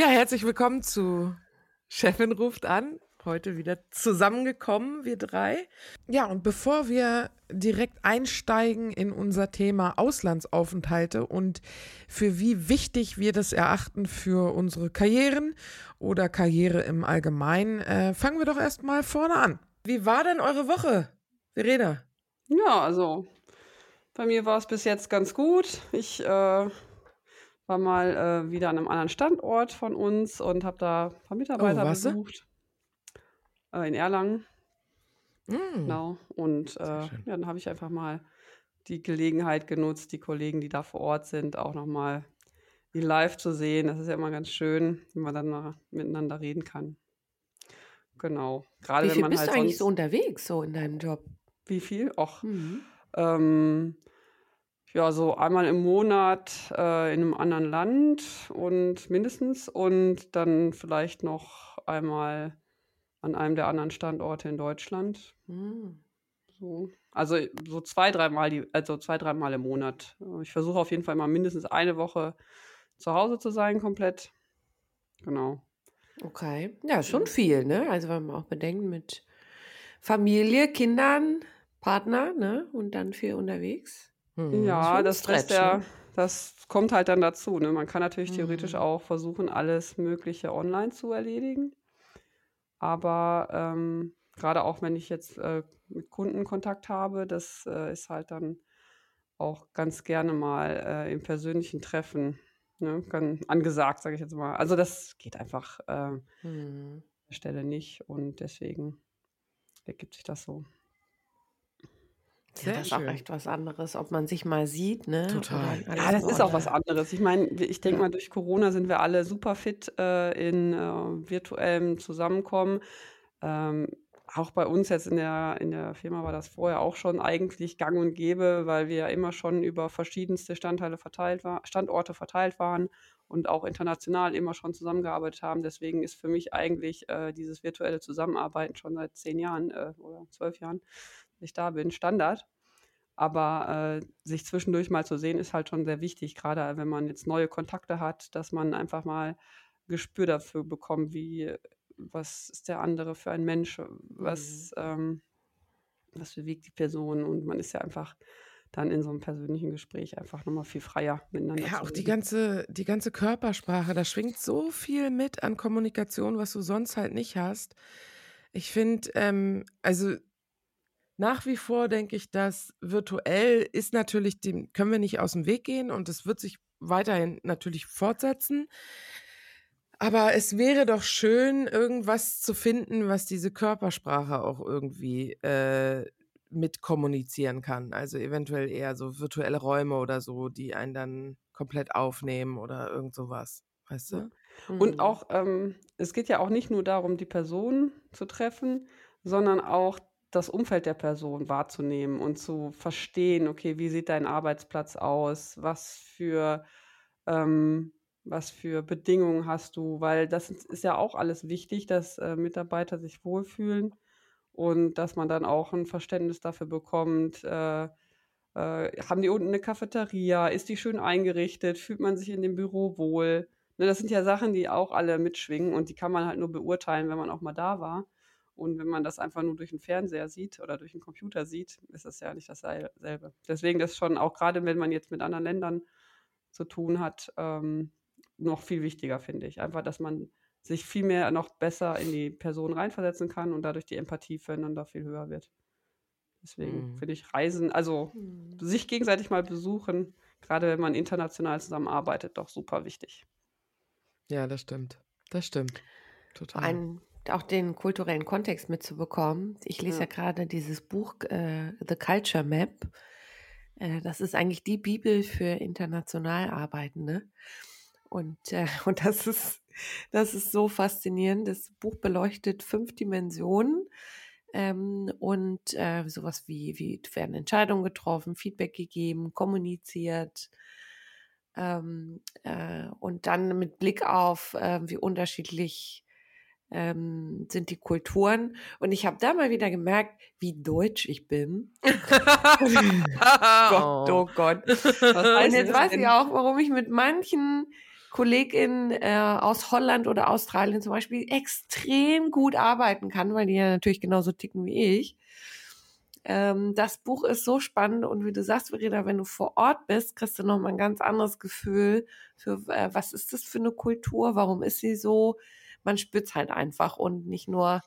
Ja, herzlich willkommen zu Chefin ruft an. Heute wieder zusammengekommen, wir drei. Ja, und bevor wir direkt einsteigen in unser Thema Auslandsaufenthalte und für wie wichtig wir das erachten für unsere Karrieren oder Karriere im Allgemeinen, äh, fangen wir doch erstmal vorne an. Wie war denn eure Woche, Verena? Ja, also bei mir war es bis jetzt ganz gut. Ich äh, war mal äh, wieder an einem anderen Standort von uns und habe da ein paar Mitarbeiter Oh, warst du? besucht. Äh, in Erlangen, Mm. genau. Und äh, ja, dann habe ich einfach mal die Gelegenheit genutzt, die Kollegen, die da vor Ort sind, auch nochmal in live zu sehen. Das ist ja immer ganz schön, wenn man dann mal miteinander reden kann. Genau. Gerade Wie wenn viel man bist halt du eigentlich so unterwegs, so in deinem Job? Wie viel? Och, Mhm. Ähm, ja, so einmal im Monat äh, in einem anderen Land und mindestens und dann vielleicht noch einmal an einem der anderen Standorte in Deutschland. Mhm. So. Also so zwei, dreimal die, also zwei, dreimal im Monat. Ich versuche auf jeden Fall mal mindestens eine Woche zu Hause zu sein, komplett. Genau. Okay. Ja, schon viel, ne? Also wenn man auch bedenkt mit Familie, Kindern, Partner, ne? Und dann viel unterwegs. Hm. Ja, das, das, der, ne? das kommt halt dann dazu. Ne? Man kann natürlich theoretisch Mhm. auch versuchen, alles Mögliche online zu erledigen. Aber ähm, gerade auch wenn ich jetzt äh, mit Kunden Kontakt habe, das äh, ist halt dann auch ganz gerne mal äh, im persönlichen Treffen ne? Gan- angesagt, sage ich jetzt mal. Also das geht einfach äh, an Mhm. der Stelle nicht und deswegen ergibt sich das so. Ja, das ist auch echt was anderes, ob man sich mal sieht, ne? Total. Ja, das ist auch was anderes. Ich meine, ich denke mal, durch Corona sind wir alle super fit äh, in äh, virtuellem Zusammenkommen. Ähm, auch bei uns jetzt in der, in der Firma war das vorher auch schon eigentlich gang und gäbe, weil wir ja immer schon über verschiedenste Standteile verteilt war, Standorte verteilt waren und auch international immer schon zusammengearbeitet haben. Deswegen ist für mich eigentlich äh, dieses virtuelle Zusammenarbeiten schon seit zehn Jahren äh, oder zwölf Jahren, ich da bin, Standard. Aber äh, sich zwischendurch mal zu sehen, ist halt schon sehr wichtig, gerade wenn man jetzt neue Kontakte hat, dass man einfach mal Gespür dafür bekommt, wie, was ist der andere für ein Mensch, was, ähm, was bewegt die Person. Und man ist ja einfach dann in so einem persönlichen Gespräch einfach nochmal viel freier miteinander Ja, zu auch die ganze, die ganze Körpersprache, da schwingt so viel mit an Kommunikation, was du sonst halt nicht hast. Ich finde, ähm, also nach wie vor denke ich, dass virtuell ist natürlich, dem können wir nicht aus dem Weg gehen und es wird sich weiterhin natürlich fortsetzen. Aber es wäre doch schön, irgendwas zu finden, was diese Körpersprache auch irgendwie äh, mit kommunizieren kann. Also eventuell eher so virtuelle Räume oder so, die einen dann komplett aufnehmen oder irgend sowas. Weißt du? Und Mhm. auch, ähm, es geht ja auch nicht nur darum, die Person zu treffen, sondern auch das Umfeld der Person wahrzunehmen und zu verstehen, okay, wie sieht dein Arbeitsplatz aus? Was für, ähm, was für Bedingungen hast du? Weil das ist ja auch alles wichtig, dass äh, Mitarbeiter sich wohlfühlen und dass man dann auch ein Verständnis dafür bekommt, äh, äh, haben die unten eine Cafeteria? Ist die schön eingerichtet? Fühlt man sich in dem Büro wohl? Ne, das sind ja Sachen, die auch alle mitschwingen und die kann man halt nur beurteilen, wenn man auch mal da war. Und wenn man das einfach nur durch den Fernseher sieht oder durch den Computer sieht, ist das ja nicht dasselbe. Deswegen das schon auch gerade, wenn man jetzt mit anderen Ländern zu tun hat, ähm, noch viel wichtiger, finde ich. Einfach, dass man sich viel mehr noch besser in die Person reinversetzen kann und dadurch die Empathie füreinander viel höher wird. Deswegen mhm. finde ich Reisen, also mhm. sich gegenseitig mal besuchen, gerade wenn man international zusammenarbeitet, doch super wichtig. Ja, das stimmt. Das stimmt. Total. Allem auch den kulturellen Kontext mitzubekommen. Ich lese ja, ja gerade dieses Buch äh, The Culture Map. Äh, das ist eigentlich die Bibel für international Arbeitende. Und, äh, und das ist, das ist so faszinierend. Das Buch beleuchtet fünf Dimensionen ähm, und äh, sowas wie, wie werden Entscheidungen getroffen, Feedback gegeben, kommuniziert. Ähm, äh, und dann mit Blick auf, äh, wie unterschiedlich ähm, sind die Kulturen. Und ich habe da mal wieder gemerkt, wie deutsch ich bin. Gott, oh Gott. Und jetzt weiß ich auch, warum ich mit manchen KollegInnen äh, aus Holland oder Australien zum Beispiel extrem gut arbeiten kann, weil die ja natürlich genauso ticken wie ich. Ähm, das Buch ist so spannend und wie du sagst, Verena, wenn du vor Ort bist, kriegst du nochmal ein ganz anderes Gefühl für, äh, was ist das für eine Kultur, warum ist sie so? Man spürt es halt einfach und nicht nur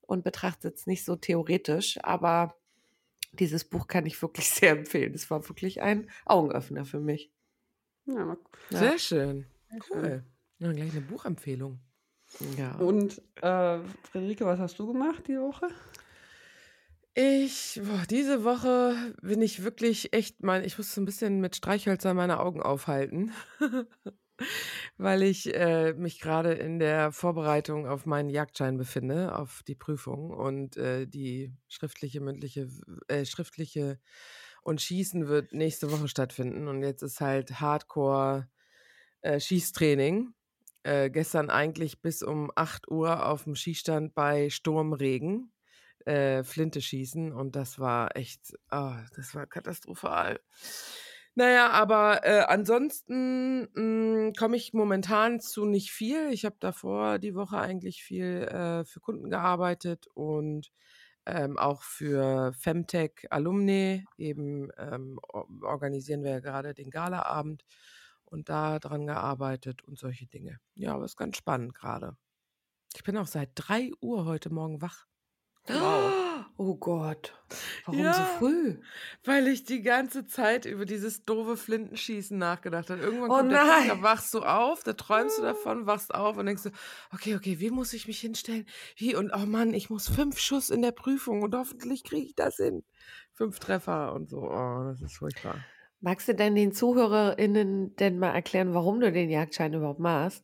und betrachtet es nicht so theoretisch, aber dieses Buch kann ich wirklich sehr empfehlen. Es war wirklich ein Augenöffner für mich. Ja, Sehr ja. schön. Cool. Ja, gleich eine Buchempfehlung. Ja. Und äh, Friederike, was hast du gemacht die Woche? Ich, boah, diese Woche bin ich wirklich echt mein, ich muss so ein bisschen mit Streichhölzern meine Augen aufhalten, weil ich äh, mich gerade in der Vorbereitung auf meinen Jagdschein befinde, auf die Prüfung und äh, die schriftliche, mündliche, äh, schriftliche und Schießen wird nächste Woche stattfinden und jetzt ist halt Hardcore äh, Schießtraining. Äh, gestern eigentlich bis um 8 Uhr auf dem Schießstand bei Sturmregen äh, Flinte schießen und das war echt, oh, das war katastrophal. Naja, aber äh, ansonsten hm, komme ich momentan zu nicht viel. Ich habe davor die Woche eigentlich viel äh, für Kunden gearbeitet und ähm, auch für Femtech Alumni. Eben ähm, organisieren wir ja gerade den Galaabend und da dran gearbeitet und solche Dinge. Ja, aber es ist ganz spannend gerade. Ich bin auch seit 3 Uhr heute Morgen wach. Wow. Oh Gott. Warum ja, so früh? Weil ich die ganze Zeit über dieses doofe Flintenschießen nachgedacht habe. Irgendwann oh kommt der Tag, da wachst du auf, da träumst du davon, wachst auf und denkst du, okay, okay, wie muss ich mich hinstellen? Wie? Und oh Mann, ich muss fünf Schuss in der Prüfung und hoffentlich kriege ich das hin. Fünf Treffer und so. Oh, das ist furchtbar. Magst du denn den ZuhörerInnen denn mal erklären, warum du den Jagdschein überhaupt machst?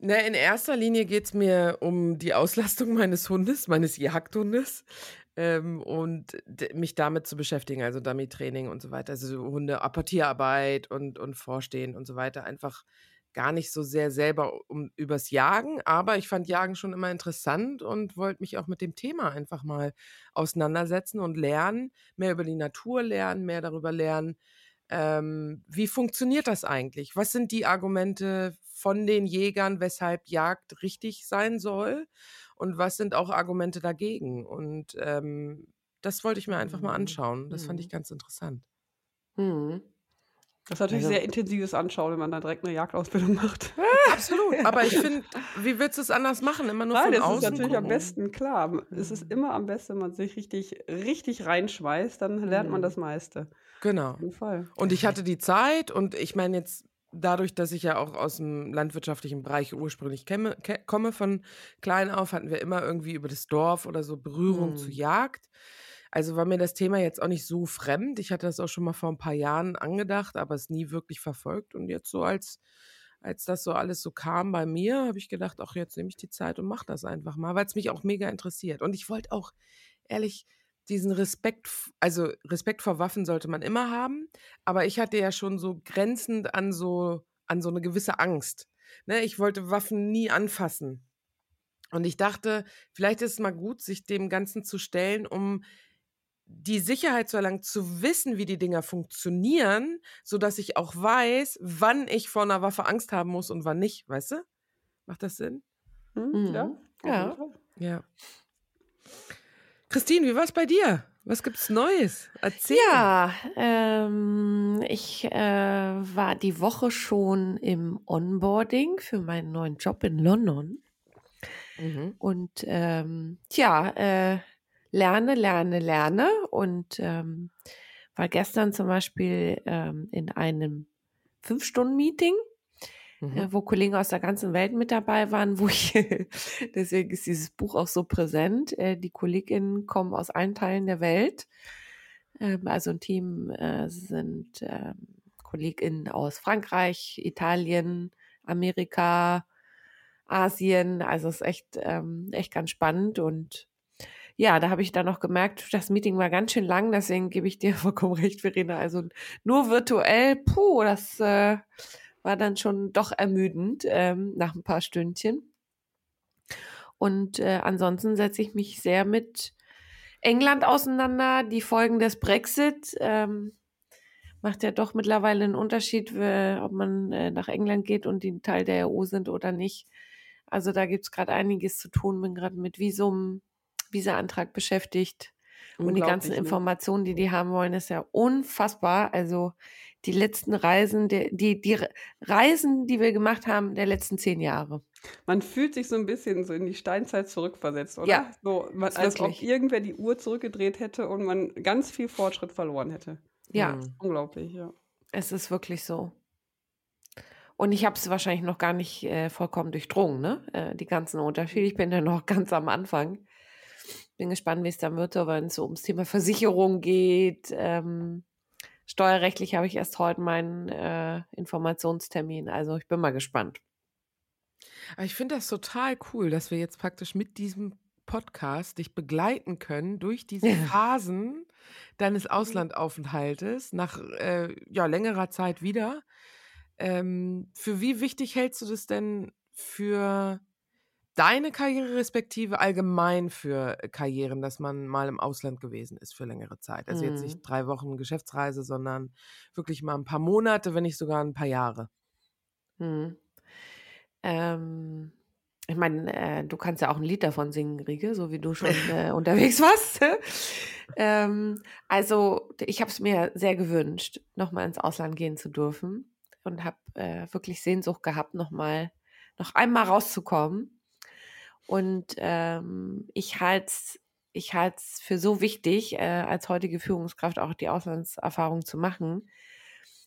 Na, in erster Linie geht es mir um die Auslastung meines Hundes, meines Jagdhundes. Ähm, und mich damit zu beschäftigen, also Dummy-Training und so weiter, also Hunde, Apportierarbeit und, und Vorstehen und so weiter, einfach gar nicht so sehr selber um, übers Jagen, aber ich fand Jagen schon immer interessant und wollte mich auch mit dem Thema einfach mal auseinandersetzen und lernen, mehr über die Natur lernen, mehr darüber lernen, ähm, wie funktioniert das eigentlich? Was sind die Argumente von den Jägern, weshalb Jagd richtig sein soll? Und was sind auch Argumente dagegen? Und ähm, das wollte ich mir einfach mal mhm. anschauen. Das fand ich mhm. ganz interessant. Mhm. Das ist natürlich also, sehr intensives Anschauen, wenn man da direkt eine Jagdausbildung macht. Absolut. Aber ich finde, wie willst du es anders machen? Immer nur Nein, von das außen ist natürlich gucken. am besten, klar. Es ist immer am besten, wenn man sich richtig, richtig reinschweißt, dann lernt man das meiste. Genau. Auf jeden Fall. Und ich hatte die Zeit und ich meine jetzt dadurch, dass ich ja auch aus dem landwirtschaftlichen Bereich ursprünglich käme, komme von klein auf, hatten wir immer irgendwie über das Dorf oder so Berührung hm. zu Jagd. Also war mir das Thema jetzt auch nicht so fremd. Ich hatte das auch schon mal vor ein paar Jahren angedacht, aber es nie wirklich verfolgt. Und jetzt so als, als das so alles so kam bei mir, habe ich gedacht, ach, jetzt nehme ich die Zeit und mache das einfach mal, weil es mich auch mega interessiert. Und ich wollte auch, ehrlich, diesen Respekt, also Respekt vor Waffen sollte man immer haben, aber ich hatte ja schon so grenzend an so, an so eine gewisse Angst. Ne, ich wollte Waffen nie anfassen. Und ich dachte, vielleicht ist es mal gut, sich dem Ganzen zu stellen, um die Sicherheit zu erlangen, zu wissen, wie die Dinger funktionieren, sodass ich auch weiß, wann ich vor einer Waffe Angst haben muss und wann nicht, weißt du? Macht das Sinn? Hm, ja. Ja. ja. Christine, wie war es bei dir? Was gibt's Neues? Erzähl. Ja, ähm, ich äh, war die Woche schon im Onboarding für meinen neuen Job in London. Mhm. Und ähm, tja, äh, lerne, lerne, lerne. Und ähm, war gestern zum Beispiel ähm, in einem Fünf-Stunden-Meeting, mhm. äh, wo Kollegen aus der ganzen Welt mit dabei waren, wo ich, deswegen ist dieses Buch auch so präsent. Äh, die Kolleginnen kommen aus allen Teilen der Welt. Ähm, also ein Team äh, sind ähm, KollegInnen aus Frankreich, Italien, Amerika, Asien. Also es ist echt, ähm, echt ganz spannend und ja, da habe ich dann noch gemerkt, das Meeting war ganz schön lang, deswegen gebe ich dir vollkommen recht, Verena. Also nur virtuell, puh, das äh, war dann schon doch ermüdend ähm, nach ein paar Stündchen. Und äh, ansonsten setze ich mich sehr mit England auseinander. Die Folgen des Brexit ähm, macht ja doch mittlerweile einen Unterschied, ob man äh, nach England geht und die Teil der EU sind oder nicht. Also da gibt es gerade einiges zu tun. Bin gerade mit Visum Visa-Antrag beschäftigt. Und die ganzen ne? Informationen, die die haben wollen, ist ja unfassbar. Also die letzten Reisen, die, die, die Reisen, die wir gemacht haben, der letzten zehn Jahre. Man fühlt sich so ein bisschen so in die Steinzeit zurückversetzt, oder? Ja. So, man, als wirklich. ob irgendwer die Uhr zurückgedreht hätte und man ganz viel Fortschritt verloren hätte. Ja. Mhm. Unglaublich, ja. Es ist wirklich so. Und ich habe es wahrscheinlich noch gar nicht äh, vollkommen durchdrungen, ne? Äh, die ganzen Unterschiede. Ich bin ja noch ganz am Anfang. Bin gespannt, wie es dann wird, wenn es so ums Thema Versicherung geht. Ähm, steuerrechtlich habe ich erst heute meinen äh, Informationstermin. Also ich bin mal gespannt. Aber ich finde das total cool, dass wir jetzt praktisch mit diesem Podcast dich begleiten können durch diese Phasen deines Auslandaufenthaltes nach äh, ja, längerer Zeit wieder. Ähm, für wie wichtig hältst du das denn für deine Karriere respektive allgemein für äh, Karrieren, dass man mal im Ausland gewesen ist für längere Zeit? Also mhm. jetzt nicht drei Wochen Geschäftsreise, sondern wirklich mal ein paar Monate, wenn nicht sogar ein paar Jahre. Mhm. Ähm, ich meine, äh, du kannst ja auch ein Lied davon singen, Rieke, so wie du schon äh, unterwegs warst. ähm, also ich habe es mir sehr gewünscht, nochmal ins Ausland gehen zu dürfen und habe äh, wirklich Sehnsucht gehabt, nochmal noch einmal rauszukommen und ähm, ich halte es ich halt's für so wichtig, äh, als heutige Führungskraft auch die Auslandserfahrung zu machen.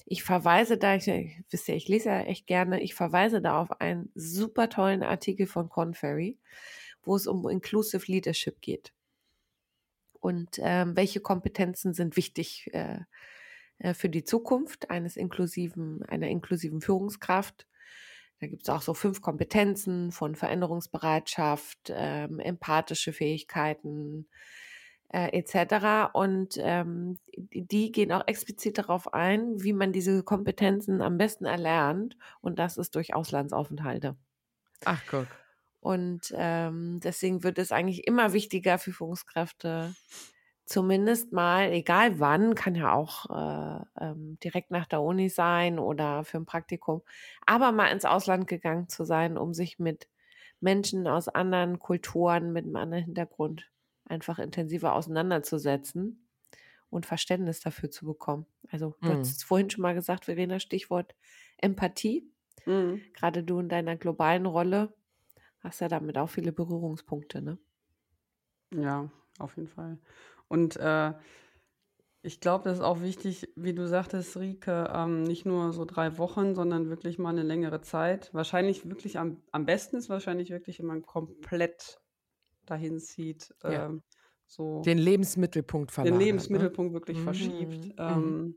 Ich verweise da, ich, wisst ihr, ich lese ja echt gerne, ich verweise da auf einen super tollen Artikel von Conferry, wo es um Inclusive Leadership geht. Und ähm, welche Kompetenzen sind wichtig äh, äh für die Zukunft eines inklusiven, einer inklusiven Führungskraft? Da gibt es auch so fünf Kompetenzen von Veränderungsbereitschaft, ähm, empathische Fähigkeiten äh, etc. Und ähm, die gehen auch explizit darauf ein, wie man diese Kompetenzen am besten erlernt. Und das ist durch Auslandsaufenthalte. Ach, guck. Und ähm, deswegen wird es eigentlich immer wichtiger für Führungskräfte, zumindest mal, egal wann, kann ja auch äh, ähm, direkt nach der Uni sein oder für ein Praktikum, aber mal ins Ausland gegangen zu sein, um sich mit Menschen aus anderen Kulturen, mit einem anderen Hintergrund einfach intensiver auseinanderzusetzen und Verständnis dafür zu bekommen. Also du mhm. hast es vorhin schon mal gesagt, Verena, Stichwort Empathie. Mhm. Gerade du in deiner globalen Rolle hast ja damit auch viele Berührungspunkte, ne? Ja, auf jeden Fall. Und äh, ich glaube, das ist auch wichtig, wie du sagtest, Rike, ähm, nicht nur so drei Wochen, sondern wirklich mal eine längere Zeit. Wahrscheinlich wirklich am, am besten ist wahrscheinlich wirklich, wenn man komplett dahin zieht. Ja. Ähm, so den Lebensmittelpunkt verlagert. Den Lebensmittelpunkt ne? wirklich mhm. verschiebt. Mhm. Ähm,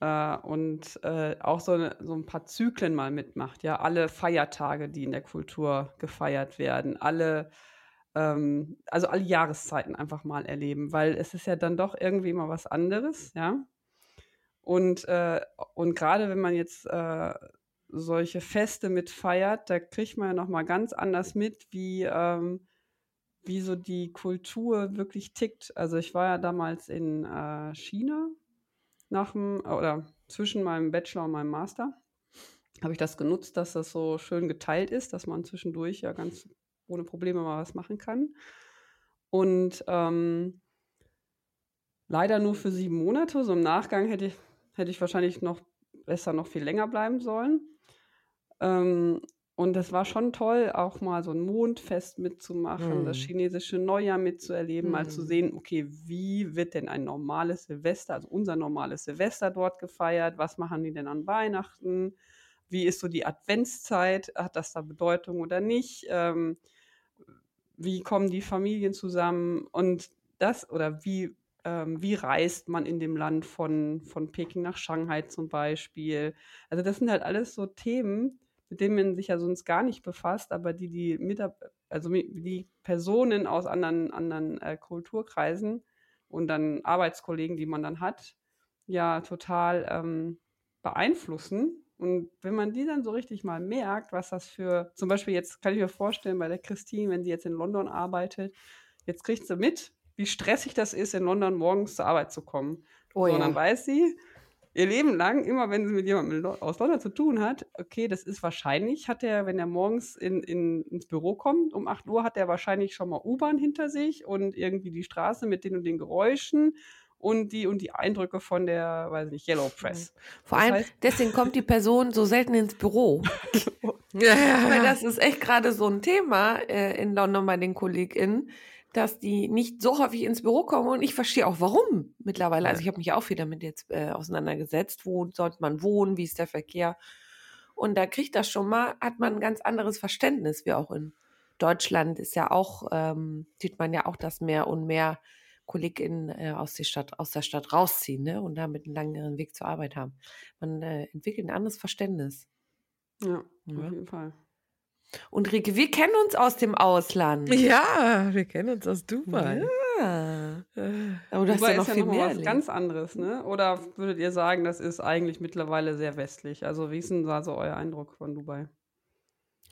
äh, und äh, auch so, so ein paar Zyklen mal mitmacht. Ja, alle Feiertage, die in der Kultur gefeiert werden, alle ähm, also alle Jahreszeiten einfach mal erleben, weil es ist ja dann doch irgendwie mal was anderes, ja. Und, äh, und gerade wenn man jetzt äh, solche Feste mit feiert, da kriegt man ja nochmal ganz anders mit, wie, ähm, wie so die Kultur wirklich tickt. Also ich war ja damals in äh, China nach dem, oder zwischen meinem Bachelor und meinem Master habe ich das genutzt, dass das so schön geteilt ist, dass man zwischendurch ja ganz ohne Probleme mal was machen kann. Und ähm, leider nur für sieben Monate. So im Nachgang hätte ich, hätte ich wahrscheinlich noch besser noch viel länger bleiben sollen. Ähm, und das war schon toll, auch mal so ein Mondfest mitzumachen, das Mhm. chinesische Neujahr mitzuerleben, mal zu Mhm. sehen, okay, wie wird denn ein normales Silvester, also unser normales Silvester dort gefeiert? Was machen die denn an Weihnachten? Wie ist so die Adventszeit? Hat das da Bedeutung oder nicht? Ähm, wie kommen die Familien zusammen? Und das oder wie, ähm, wie reist man in dem Land von, von Peking nach Shanghai zum Beispiel? Also das sind halt alles so Themen, mit denen man sich ja sonst gar nicht befasst, aber die die Mitab also die Personen aus anderen, anderen äh, Kulturkreisen und dann Arbeitskollegen, die man dann hat, ja total ähm, beeinflussen. Und wenn man die dann so richtig mal merkt, was das für, zum Beispiel jetzt kann ich mir vorstellen, bei der Christine, wenn sie jetzt in London arbeitet, jetzt kriegt sie mit, wie stressig das ist, in London morgens zur Arbeit zu kommen. Oh so, und dann ja. weiß sie, ihr Leben lang, immer wenn sie mit jemandem aus London zu tun hat, okay, das ist wahrscheinlich, hat er, wenn er morgens in, in, ins Büro kommt, um 8 Uhr hat er wahrscheinlich schon mal U-Bahn hinter sich und irgendwie die Straße mit den und den Geräuschen und die und die Eindrücke von der, weiß ich nicht, Yellow Press. Vor Das allem, heißt- deswegen kommt die Person so selten ins Büro. Ja, ja, Weil ja. das ist echt gerade so ein Thema äh, in London bei den KollegInnen, dass die nicht so häufig ins Büro kommen und ich verstehe auch warum mittlerweile. Also ich habe mich auch viel damit jetzt äh, auseinandergesetzt. Wo sollte man wohnen? Wie ist der Verkehr? Und da kriegt das schon mal, hat man ein ganz anderes Verständnis, wie auch in Deutschland ist ja auch, ähm, sieht man ja auch, dass mehr und mehr KollegInnen äh, aus, der Stadt, aus der Stadt rausziehen ne? und damit einen längeren Weg zur Arbeit haben. Man äh, entwickelt ein anderes Verständnis. Ja, Ja. auf jeden Fall. Und Rike, wir kennen uns aus dem Ausland. Ja, wir kennen uns aus Dubai. Ja. Äh, Aber du hast Dubai ja noch ist ja viel nochmal mehr was erlebt. ganz anderes, ne? Oder würdet ihr sagen, das ist eigentlich mittlerweile sehr westlich? Also wie ist denn da so euer Eindruck von Dubai?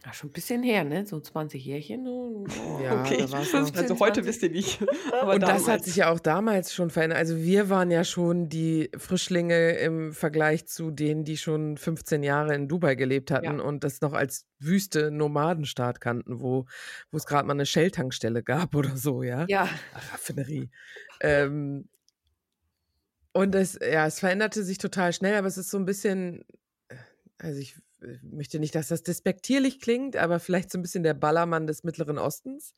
Ja, schon ein bisschen her, ne? So 20 Jährchen. So. Ja, okay, da war's noch- 15, also heute 20. wisst ihr nicht. Aber Und das hat damals. sich ja auch damals schon verändert. Also wir waren ja schon die Frischlinge im Vergleich zu denen, die schon 15 Jahre in Dubai gelebt hatten Ja. und das noch als wüste Nomadenstaat kannten, wo, wo es gerade mal eine Shell-Tankstelle gab oder so, ja. Ja, Raffinerie. Ähm, und es, ja, es veränderte sich total schnell, aber es ist so ein bisschen, äh, also ich äh, möchte nicht, dass das despektierlich klingt, aber vielleicht so ein bisschen der Ballermann des Mittleren Ostens,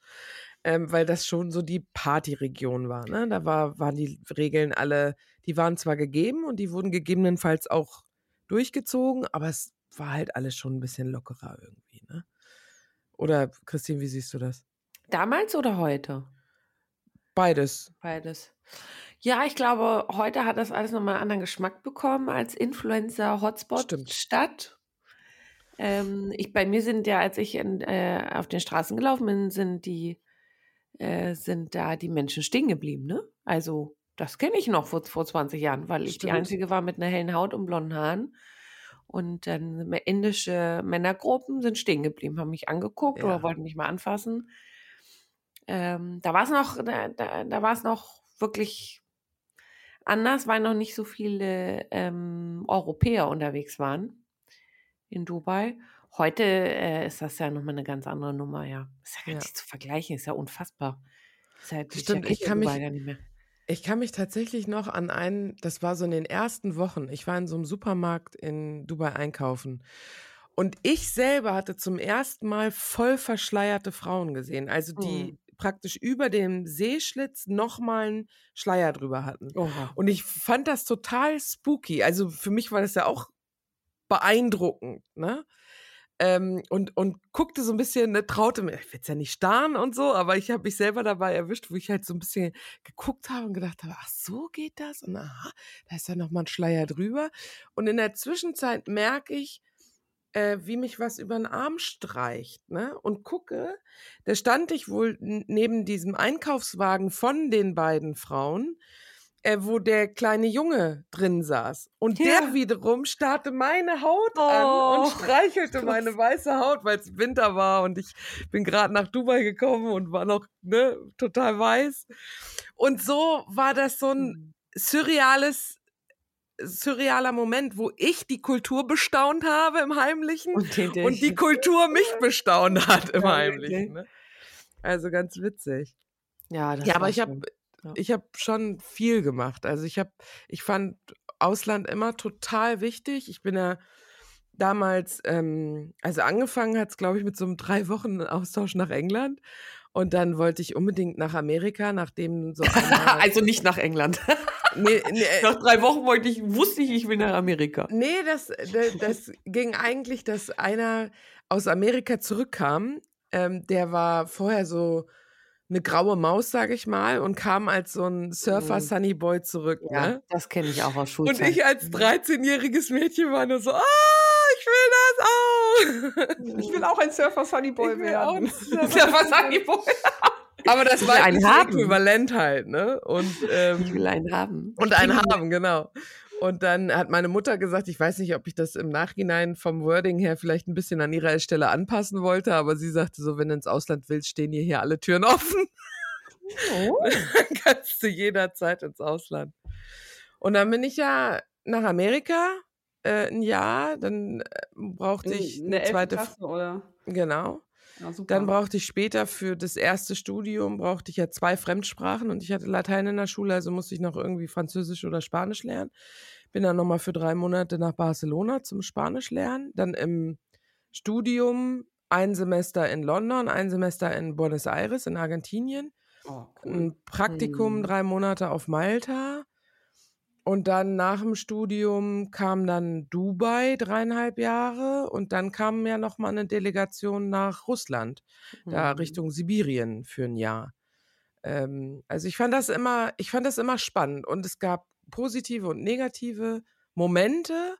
ähm, weil das schon so die Partyregion war. Ne? Da war, waren die Regeln alle, die waren zwar gegeben und die wurden gegebenenfalls auch durchgezogen, aber es war halt alles schon ein bisschen lockerer irgendwie. Ne? Oder Christine, wie siehst du das? damals oder heute? Beides. Beides. Ja, ich glaube, heute hat das alles nochmal einen anderen Geschmack bekommen als. Influencer-Hotspot-Stadt. Ähm, ich, bei mir sind ja, als ich in, äh, auf den Straßen gelaufen bin, sind die, äh, sind da die Menschen stehen geblieben, ne? Also, das kenne ich noch vor, vor 20 Jahren, weil ich die Stimmt. Einzige war mit einer hellen Haut und blonden Haaren. Und dann indische Männergruppen sind stehen geblieben, haben mich angeguckt Ja. oder wollten mich mal anfassen. Ähm, da war es noch, da, da, da war es noch wirklich anders, weil noch nicht so viele ähm, Europäer unterwegs waren in Dubai. Heute äh, ist das ja nochmal eine ganz andere Nummer, ja. Ist ja gar Ja. nicht zu vergleichen, ist ja unfassbar. Ist ja, Stimmt, ja, ich kann Dubai mich- gar nicht mehr. Ich kann mich tatsächlich noch an einen, das war so in den ersten Wochen, ich war in so einem Supermarkt in Dubai einkaufen. Und ich selber hatte zum ersten Mal voll verschleierte Frauen gesehen. Also die Mhm. praktisch über dem Seeschlitz nochmal einen Schleier drüber hatten. Oha. Und ich fand das total spooky. Also für mich war das ja auch beeindruckend, ne? Ähm, und, und guckte so ein bisschen, ne, traute mir, ich will ja nicht starren und so, aber ich habe mich selber dabei erwischt, wo ich halt so ein bisschen geguckt habe und gedacht habe, ach so geht das? Und aha, da ist ja nochmal ein Schleier drüber. Und in der Zwischenzeit merke ich, äh, wie mich was über den Arm streicht, ne? Und gucke, da stand ich wohl neben diesem Einkaufswagen von den beiden Frauen, äh, wo der kleine Junge drin saß. Und Ja. der wiederum starrte meine Haut Oh, an und streichelte krass. meine weiße Haut, weil es Winter war und ich bin gerade nach Dubai gekommen und war noch ne, total weiß. Und so war das so ein Mhm. surreales surrealer Moment, wo ich die Kultur bestaunt habe im Heimlichen Und, und die Kultur mich bestaunt hat im Ja, Heimlichen. Ne? Also ganz witzig. ja, das ja, aber ich habe. Ja. ich habe schon viel gemacht. Also ich habe, ich fand Ausland immer total wichtig. Ich bin ja damals, ähm, also angefangen hat es, glaube ich, mit so einem drei Wochen Austausch nach England. Und dann wollte ich unbedingt nach Amerika, nachdem so. also nicht nach England. nee, nee, nach drei Wochen wollte ich, wusste ich, ich will nach Amerika. Nee, das, das, das ging eigentlich, dass einer aus Amerika zurückkam. Ähm, der war vorher so eine graue Maus, sage ich mal, und kam als so ein Surfer mhm. Sunny Boy zurück. Ja, ne? das kenne ich auch aus Schulzeit. Und ich als 13-jähriges mhm. Mädchen war nur so, ah, ich will das auch. Ich will auch ein Surfer Sunny Boy werden. Surfer Sunny Boy. Aber das war ein Äquivalent halt, ne? Und, ähm, ich will einen haben. Und einen haben, genau. Und dann hat meine Mutter gesagt, ich weiß nicht, ob ich das im Nachhinein vom Wording her vielleicht ein bisschen an ihrer Stelle anpassen wollte, aber sie sagte so, wenn du ins Ausland willst, stehen dir hier alle Türen offen. Oh. dann kannst du jederzeit ins Ausland. Und dann bin ich ja nach Amerika äh, ein Jahr, dann äh, brauchte ich eine, eine zweite Klasse, oder? Genau. Ja, dann brauchte ich später für das erste Studium brauchte ich ja zwei Fremdsprachen und ich hatte Latein in der Schule, also musste ich noch irgendwie Französisch oder Spanisch lernen. Bin dann nochmal für drei Monate nach Barcelona zum Spanisch lernen. Dann im Studium ein Semester in London, ein Semester in Buenos Aires in Argentinien. Oh, cool. Ein Praktikum hm. drei Monate auf Malta und dann nach dem Studium kam dann Dubai dreieinhalb Jahre und dann kam ja noch mal eine Delegation nach Russland, mhm. da Richtung Sibirien für ein Jahr. Ähm, also ich fand das immer, ich fand das immer spannend und es gab positive und negative Momente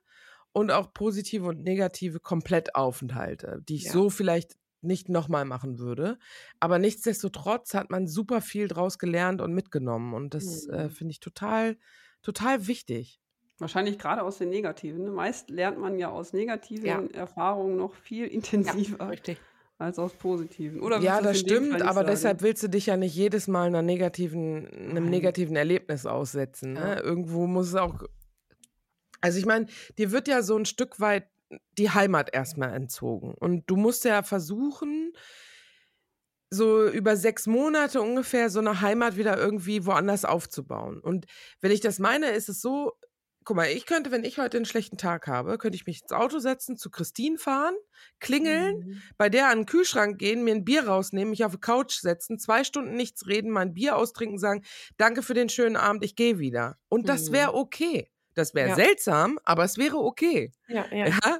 und auch positive und negative Komplettaufenthalte, die ich ja. so vielleicht nicht nochmal machen würde. Aber nichtsdestotrotz hat man super viel draus gelernt und mitgenommen und das äh, mhm. äh, finde ich total total wichtig. Wahrscheinlich gerade aus den Negativen. Ne? Meist lernt man ja aus negativen ja. Erfahrungen noch viel intensiver ja, als aus positiven. Oder ja, das stimmt, aber sagen? deshalb willst du dich ja nicht jedes Mal einer negativen, einem negativen Erlebnis aussetzen. Ne? Irgendwo muss es auch. Also ich meine, dir wird ja so ein Stück weit die Heimat erstmal entzogen. Und du musst ja versuchen, so über sechs Monate ungefähr so eine Heimat wieder irgendwie woanders aufzubauen. Und wenn ich das meine, ist es so, guck mal, ich könnte, wenn ich heute einen schlechten Tag habe, könnte ich mich ins Auto setzen, zu Christine fahren, klingeln, mhm. bei der an den Kühlschrank gehen, mir ein Bier rausnehmen, mich auf die Couch setzen, zwei Stunden nichts reden, mein Bier austrinken, sagen, danke für den schönen Abend, ich gehe wieder. Und das wäre mhm. okay. Das wäre ja. seltsam, aber es wäre okay. Ja, ja. ja?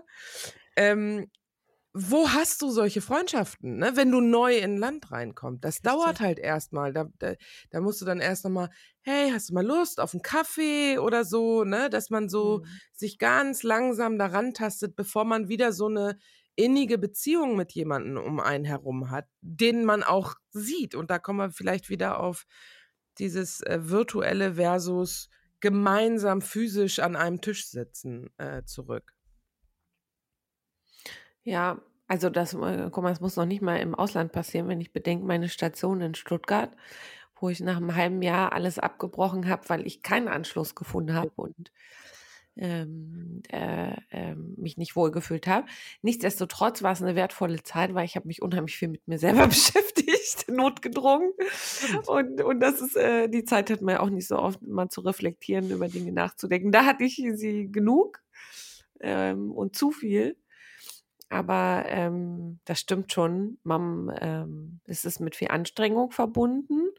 Ähm, wo hast du solche Freundschaften, ne? wenn du neu in ein Land reinkommst? Das Richtig. dauert halt erstmal. Da, da, da musst du dann erst nochmal, hey, hast du mal Lust auf einen Kaffee oder so, ne? Dass man so mhm. sich ganz langsam daran tastet, bevor man wieder so eine innige Beziehung mit jemandem um einen herum hat, den man auch sieht. Und da kommen wir vielleicht wieder auf dieses äh, virtuelle versus gemeinsam physisch an einem Tisch sitzen äh, zurück. Ja, also das, äh, guck mal, das muss noch nicht mal im Ausland passieren, wenn ich bedenke, meine Station in Stuttgart, wo ich nach einem halben Jahr alles abgebrochen habe, weil ich keinen Anschluss gefunden habe und ähm, äh, äh, mich nicht wohlgefühlt habe. Nichtsdestotrotz war es eine wertvolle Zeit, weil ich habe mich unheimlich viel mit mir selber beschäftigt, notgedrungen. Und, und das ist, äh, die Zeit hat man ja auch nicht so oft, mal zu reflektieren, über Dinge nachzudenken. Da hatte ich sie genug ähm, und zu viel. Aber ähm, das stimmt schon. Man, ähm, es ist mit viel Anstrengung verbunden,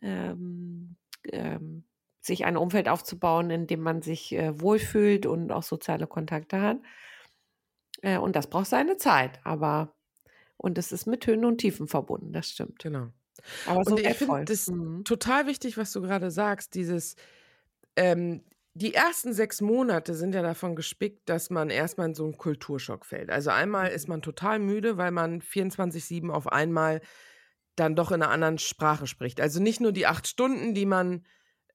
ähm, ähm, sich ein Umfeld aufzubauen, in dem man sich äh, wohlfühlt und auch soziale Kontakte hat. Äh, und das braucht seine Zeit. Aber und es ist mit Höhen und Tiefen verbunden. Das stimmt. Genau. Aber so und ich finde das mhm. total wichtig, was du gerade sagst. Dieses ähm, die ersten sechs Monate sind ja davon gespickt, dass man erstmal in so einen Kulturschock fällt. Also einmal ist man total müde, weil man 24-7 auf einmal dann doch in einer anderen Sprache spricht. Also nicht nur die acht Stunden, die man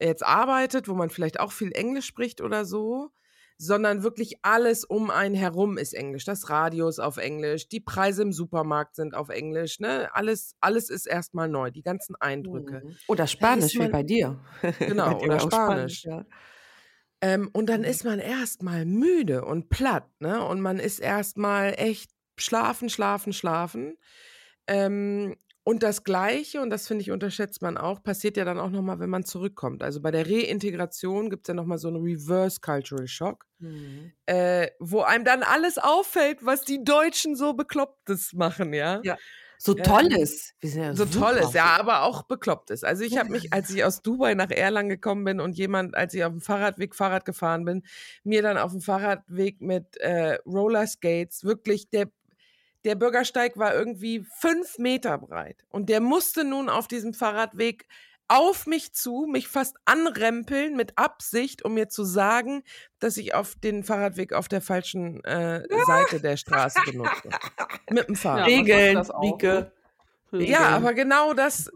jetzt arbeitet, wo man vielleicht auch viel Englisch spricht oder so, sondern wirklich alles um einen herum ist Englisch. Das Radio ist auf Englisch, die Preise im Supermarkt sind auf Englisch, ne? Alles, alles ist erstmal neu, die ganzen Eindrücke. Mhm. Oder Spanisch wie bei dir. Genau, bei dir oder Spanisch. Spanisch ja. Ähm, und dann mhm. ist man erstmal müde und platt, ne? Und man ist erstmal echt schlafen, schlafen, schlafen. Ähm, und das Gleiche, und das finde ich unterschätzt man auch, passiert ja dann auch nochmal, wenn man zurückkommt. Also bei der Reintegration gibt es ja nochmal so einen Reverse Cultural Shock, mhm. äh, wo einem dann alles auffällt, was die Deutschen so Beklopptes machen, ja. Ja. So tolles. Ja so tolles, ja, aber auch beklopptes. Also ich habe mich, als ich aus Dubai nach Erlangen gekommen bin und jemand, als ich auf dem Fahrradweg Fahrrad gefahren bin, mir dann auf dem Fahrradweg mit äh, Roller Skates wirklich der der Bürgersteig war irgendwie fünf Meter breit und der musste nun auf diesem Fahrradweg auf mich zu, mich fast anrempeln mit Absicht, um mir zu sagen, dass ich auf den Fahrradweg auf der falschen äh, Seite der Straße benutze. mit dem Fahrrad. Ja, Regeln, Rieke. Ja, aber genau das.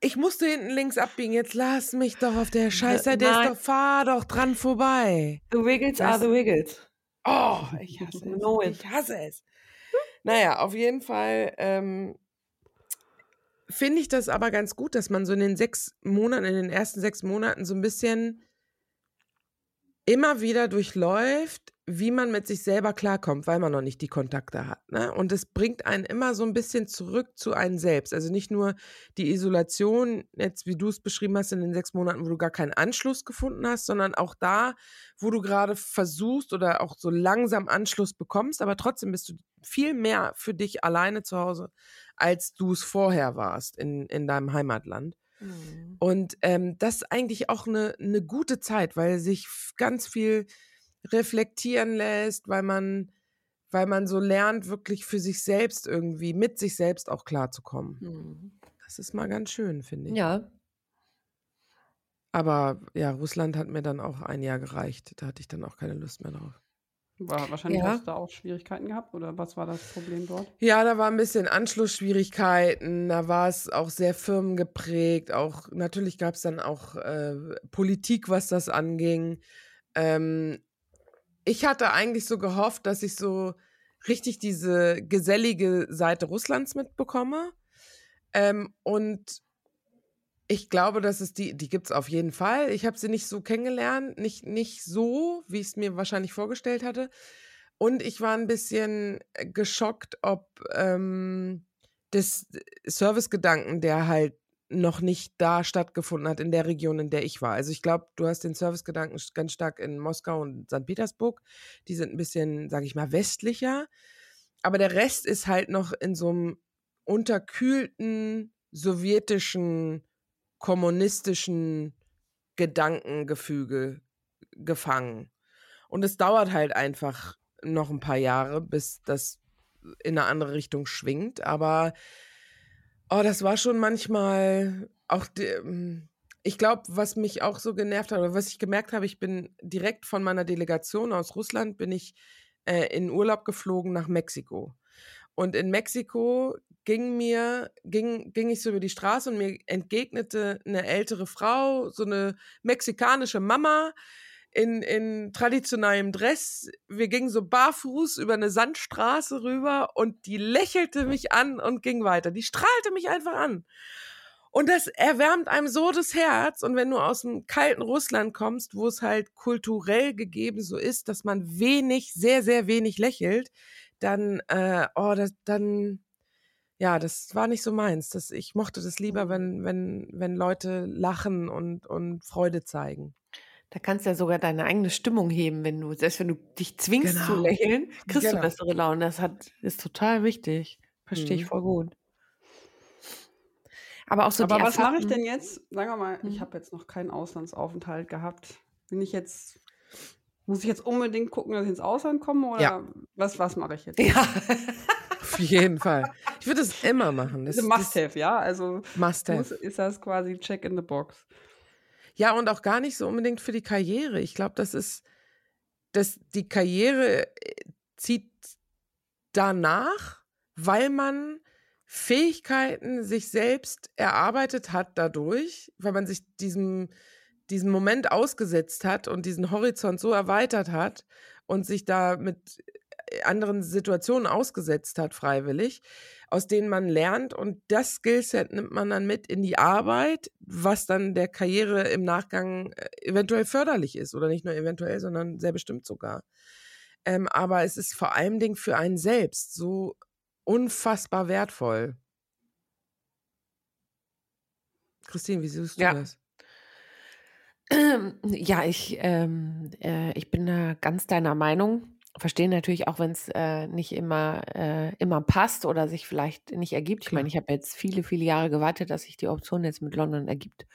Ich musste hinten links abbiegen. Jetzt lass mich doch auf der Scheiße. Der ist doch, fahr doch dran vorbei. The Wiggles das, are the Wiggles. Oh, ich hasse es. Ich hasse es. Naja, auf jeden Fall ähm, finde ich das aber ganz gut, dass man so in den sechs Monaten, in den ersten sechs Monaten so ein bisschen immer wieder durchläuft, wie man mit sich selber klarkommt, weil man noch nicht die Kontakte hat. Ne? Und es bringt einen immer so ein bisschen zurück zu einem selbst. Also nicht nur die Isolation, jetzt wie du es beschrieben hast, in den sechs Monaten, wo du gar keinen Anschluss gefunden hast, sondern auch da, wo du gerade versuchst oder auch so langsam Anschluss bekommst, aber trotzdem bist du viel mehr für dich alleine zu Hause, als du es vorher warst in, in deinem Heimatland. Mhm. Und ähm, das ist eigentlich auch eine, eine gute Zeit, weil sich ganz viel reflektieren lässt, weil man, weil man so lernt, wirklich für sich selbst irgendwie, mit sich selbst auch klarzukommen. Mhm. Das ist mal ganz schön, finde ich. Ja. Aber ja, Russland hat mir dann auch ein Jahr gereicht. Da hatte ich dann auch keine Lust mehr drauf. War, wahrscheinlich ja. hast du da auch Schwierigkeiten gehabt oder was war das Problem dort? Ja, da war ein bisschen Anschlussschwierigkeiten, da war es auch sehr firmengeprägt, auch natürlich gab es dann auch äh, Politik, was das anging. Ähm, ich hatte eigentlich so gehofft, dass ich so richtig diese gesellige Seite Russlands mitbekomme. Ähm, und ich glaube, dass es die, die gibt es auf jeden Fall. Ich habe sie nicht so kennengelernt, nicht, nicht so, wie ich es mir wahrscheinlich vorgestellt hatte. Und ich war ein bisschen äh, geschockt, ob ähm, des Servicegedanken, der halt noch nicht da stattgefunden hat in der Region, in der ich war. Also ich glaube, du hast den Servicegedanken ganz stark in Moskau und St. Petersburg. Die sind ein bisschen, sage ich mal, westlicher. Aber der Rest ist halt noch in so einem unterkühlten sowjetischen, kommunistischen Gedankengefüge gefangen. Und es dauert halt einfach noch ein paar Jahre, bis das in eine andere Richtung schwingt. Aber Oh, das war schon manchmal auch, hm, ich glaube, was mich auch so genervt hat, oder was ich gemerkt habe, ich bin direkt von meiner Delegation aus Russland, bin ich äh, in Urlaub geflogen nach Mexiko. Und in Mexiko ging mir, ging, ging ich so über die Straße und mir entgegnete eine ältere Frau, so eine mexikanische Mama, in, in traditionellem Dress. Wir gingen so barfuß über eine Sandstraße rüber und die lächelte mich an und ging weiter. Die strahlte mich einfach an. Und das erwärmt einem so das Herz. Und wenn du aus dem kalten Russland kommst, wo es halt kulturell gegeben so ist, dass man wenig, sehr, sehr wenig lächelt, dann, äh, oh, das, dann, ja, das war nicht so meins. Das, ich mochte das lieber, wenn, wenn, wenn Leute lachen und, und Freude zeigen. Da kannst du ja sogar deine eigene Stimmung heben, wenn du, selbst wenn du dich zwingst genau. zu lächeln, kriegst genau. du bessere Laune. Das hat, ist total wichtig. Verstehe mhm. ich voll gut. Aber auch so Aber was mache ich denn jetzt? Sagen wir mal, mhm. ich habe jetzt noch keinen Auslandsaufenthalt gehabt. Bin ich jetzt, muss ich jetzt unbedingt gucken, dass ich ins Ausland komme? Oder ja. was, was mache ich jetzt? Ja. Auf jeden Fall. Ich würde es immer machen. Das ist Must-Have, ja. Also Must-Have. ist das quasi Check in the Box. Ja, und auch gar nicht so unbedingt für die Karriere. Ich glaube, das ist, dass die Karriere äh, zieht danach, weil man Fähigkeiten sich selbst erarbeitet hat dadurch, weil man sich diesem, diesem Moment ausgesetzt hat und diesen Horizont so erweitert hat und sich da mit anderen Situationen ausgesetzt hat, freiwillig, aus denen man lernt. Und das Skillset nimmt man dann mit in die Arbeit, was dann der Karriere im Nachgang äh, eventuell förderlich ist. Oder nicht nur eventuell, sondern sehr bestimmt sogar. Ähm, aber es ist vor allem Dingen für einen selbst so unfassbar wertvoll. Christine, wie siehst du ja. das? Ja, ich, ähm, äh, ich bin da ganz deiner Meinung. Verstehe natürlich auch, wenn es äh, nicht immer, äh, immer passt oder sich vielleicht nicht ergibt. Ich meine, ich habe jetzt viele, viele Jahre gewartet, dass sich die Option jetzt mit London ergibt.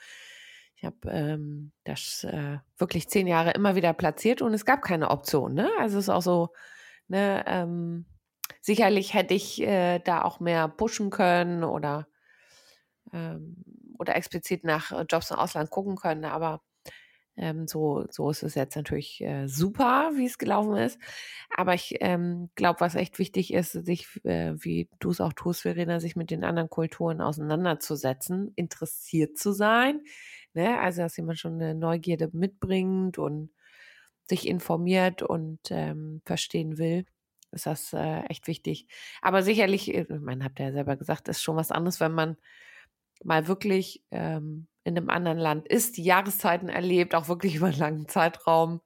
Ich habe ähm, das äh, wirklich zehn Jahre immer wieder platziert und es gab keine Option. Ne? Also es ist auch so, ne, ähm, sicherlich hätte ich äh, da auch mehr pushen können oder, ähm, oder explizit nach äh, Jobs im Ausland gucken können, aber ähm, so, so ist es jetzt natürlich äh, super, wie es gelaufen ist. Aber ich ähm, glaube, was echt wichtig ist, sich, äh, wie du es auch tust, Verena, sich mit den anderen Kulturen auseinanderzusetzen, interessiert zu sein. Ne? Also, dass jemand schon eine Neugierde mitbringt und sich informiert und ähm, verstehen will ist das äh, echt wichtig. Aber sicherlich, äh, man habt ja selber gesagt, ist schon was anderes, wenn man mal wirklich ähm, in einem anderen Land ist, die Jahreszeiten erlebt, auch wirklich über einen langen Zeitraum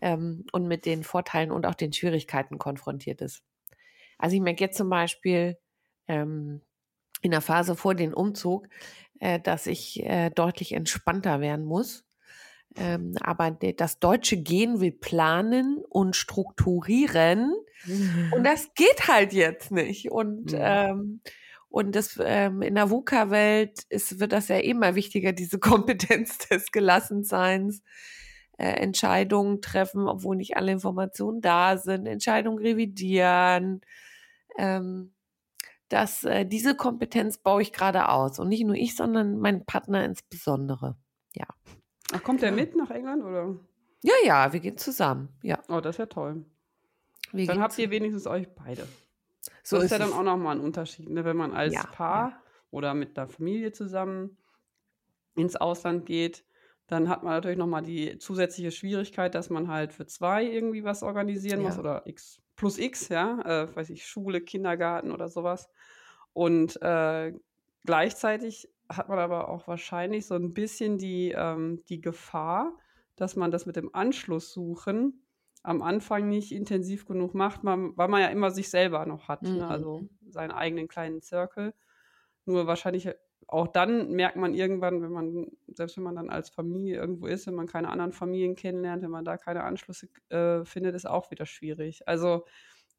ähm, und mit den Vorteilen und auch den Schwierigkeiten konfrontiert ist. Also ich merke jetzt zum Beispiel ähm, in der Phase vor dem Umzug, äh, dass ich äh, deutlich entspannter werden muss. Ähm, aber das deutsche Gen will planen und strukturieren und das geht halt jetzt nicht. Und ja. ähm, und das ähm, in der VUCA-Welt wird das ja immer wichtiger, diese Kompetenz des Gelassenseins, äh, Entscheidungen treffen, obwohl nicht alle Informationen da sind, Entscheidungen revidieren. Ähm, dass äh, diese Kompetenz baue ich gerade aus. Und nicht nur ich, sondern mein Partner insbesondere. Ja. Ach, kommt der mit nach England oder? Ja, ja, wir gehen zusammen. Ja. Oh, das ist ja toll. Wir dann habt ihr wenigstens euch beide. So das ist, ja dann auch nochmal ein Unterschied, ne? wenn man als ja, Paar ja. oder mit der Familie zusammen ins Ausland geht, dann hat man natürlich nochmal die zusätzliche Schwierigkeit, dass man halt für zwei irgendwie was organisieren ja. muss oder x plus x, ja, äh, weiß ich, Schule, Kindergarten oder sowas. Und äh, gleichzeitig hat man aber auch wahrscheinlich so ein bisschen die, ähm, die Gefahr, dass man das mit dem Anschluss suchen am Anfang nicht intensiv genug macht, man, weil man ja immer sich selber noch hat, mhm. ne? also seinen eigenen kleinen Circle. Nur wahrscheinlich auch dann merkt man irgendwann, wenn man, selbst wenn man dann als Familie irgendwo ist, wenn man keine anderen Familien kennenlernt, wenn man da keine Anschlüsse äh, findet, ist auch wieder schwierig. Also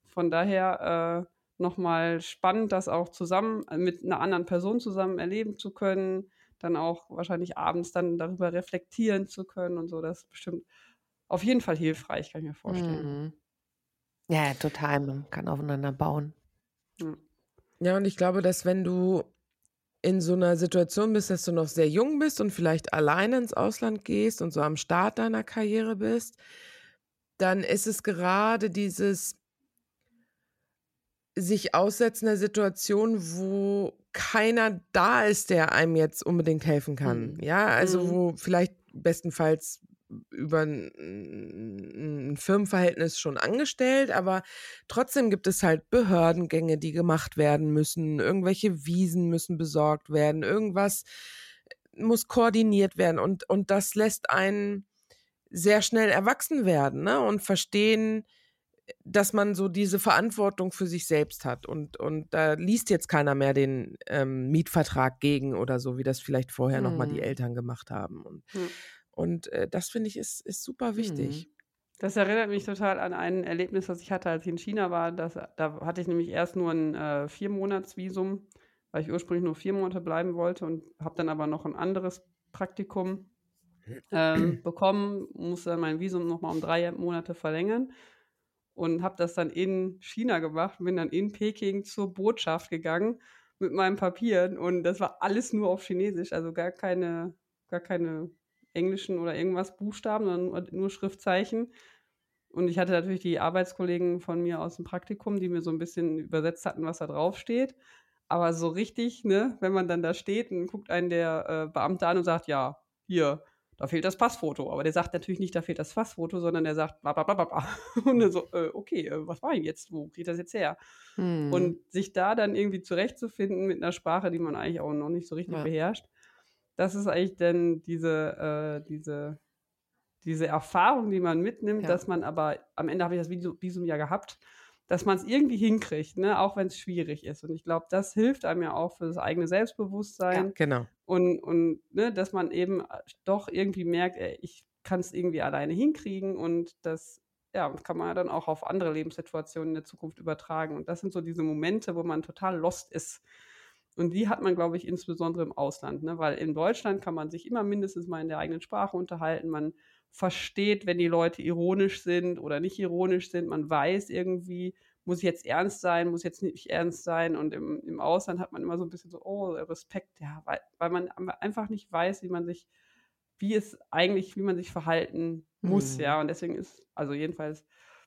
von daher äh, nochmal spannend, das auch zusammen äh, mit einer anderen Person zusammen erleben zu können, dann auch wahrscheinlich abends dann darüber reflektieren zu können und so. Das ist bestimmt auf jeden Fall hilfreich, kann ich mir vorstellen. Mhm. Ja, total. Man kann aufeinander bauen. Ja, und ich glaube, dass wenn du in so einer Situation bist, dass du noch sehr jung bist und vielleicht alleine ins Ausland gehst und so am Start deiner Karriere bist, dann ist es gerade dieses sich aussetzen der Situation, wo keiner da ist, der einem jetzt unbedingt helfen kann. Mhm. Ja, also mhm. wo vielleicht bestenfalls über ein, Firmenverhältnis schon angestellt, aber trotzdem gibt es halt Behördengänge, die gemacht werden müssen, irgendwelche Wiesen müssen besorgt werden, irgendwas muss koordiniert werden und, und das lässt einen sehr schnell erwachsen werden ne? und verstehen, dass man so diese Verantwortung für sich selbst hat und, und da liest jetzt keiner mehr den ähm, Mietvertrag gegen oder so, wie das vielleicht vorher hm. nochmal die Eltern gemacht haben. Und, hm. Und äh, das finde ich ist, ist super wichtig. Mhm. Das erinnert mich total an ein Erlebnis, was ich hatte, als ich in China war. Das, da hatte ich nämlich erst nur ein äh, Vier-Monats-Visum, weil ich ursprünglich nur vier Monate bleiben wollte und habe dann aber noch ein anderes Praktikum ähm, bekommen, musste dann mein Visum nochmal um drei Monate verlängern und habe das dann in China gemacht, bin dann in Peking zur Botschaft gegangen mit meinen Papieren und das war alles nur auf Chinesisch, also gar keine, gar keine englischen oder irgendwas Buchstaben, sondern nur Schriftzeichen. Und ich hatte natürlich die Arbeitskollegen von mir aus dem Praktikum, die mir so ein bisschen übersetzt hatten, was da drauf steht. Aber so richtig, ne, wenn man dann da steht und guckt einen der äh, Beamte an und sagt, ja, hier, da fehlt das Passfoto. Aber der sagt natürlich nicht, da fehlt das Passfoto, sondern der sagt, bla bla bla bla. Und dann so, äh, okay, äh, was war denn jetzt? Wo geht das jetzt her? Hm. Und sich da dann irgendwie zurechtzufinden mit einer Sprache, die man eigentlich auch noch nicht so richtig ja. beherrscht, das ist eigentlich dann diese, äh, diese, diese Erfahrung, die man mitnimmt, ja. dass man aber, am Ende habe ich das Visum ja gehabt, dass man es irgendwie hinkriegt, ne? auch wenn es schwierig ist. Und ich glaube, das hilft einem ja auch für das eigene Selbstbewusstsein. Ja, genau. Und, und ne, dass man eben äh, doch irgendwie merkt, ey, ich kann es irgendwie alleine hinkriegen und das ja, kann man dann auch auf andere Lebenssituationen in der Zukunft übertragen. Und das sind so diese Momente, wo man total lost ist. Und die hat man, glaube ich, insbesondere im Ausland, ne? weil in Deutschland kann man sich immer mindestens mal in der eigenen Sprache unterhalten. Man versteht, wenn die Leute ironisch sind oder nicht ironisch sind. Man weiß irgendwie, muss ich jetzt ernst sein, muss jetzt nicht ernst sein. Und im, im Ausland hat man immer so ein bisschen so, oh, Respekt, ja, weil, weil man einfach nicht weiß, wie man sich, wie es eigentlich, wie man sich verhalten muss, mhm. ja. Und deswegen ist, also jedenfalls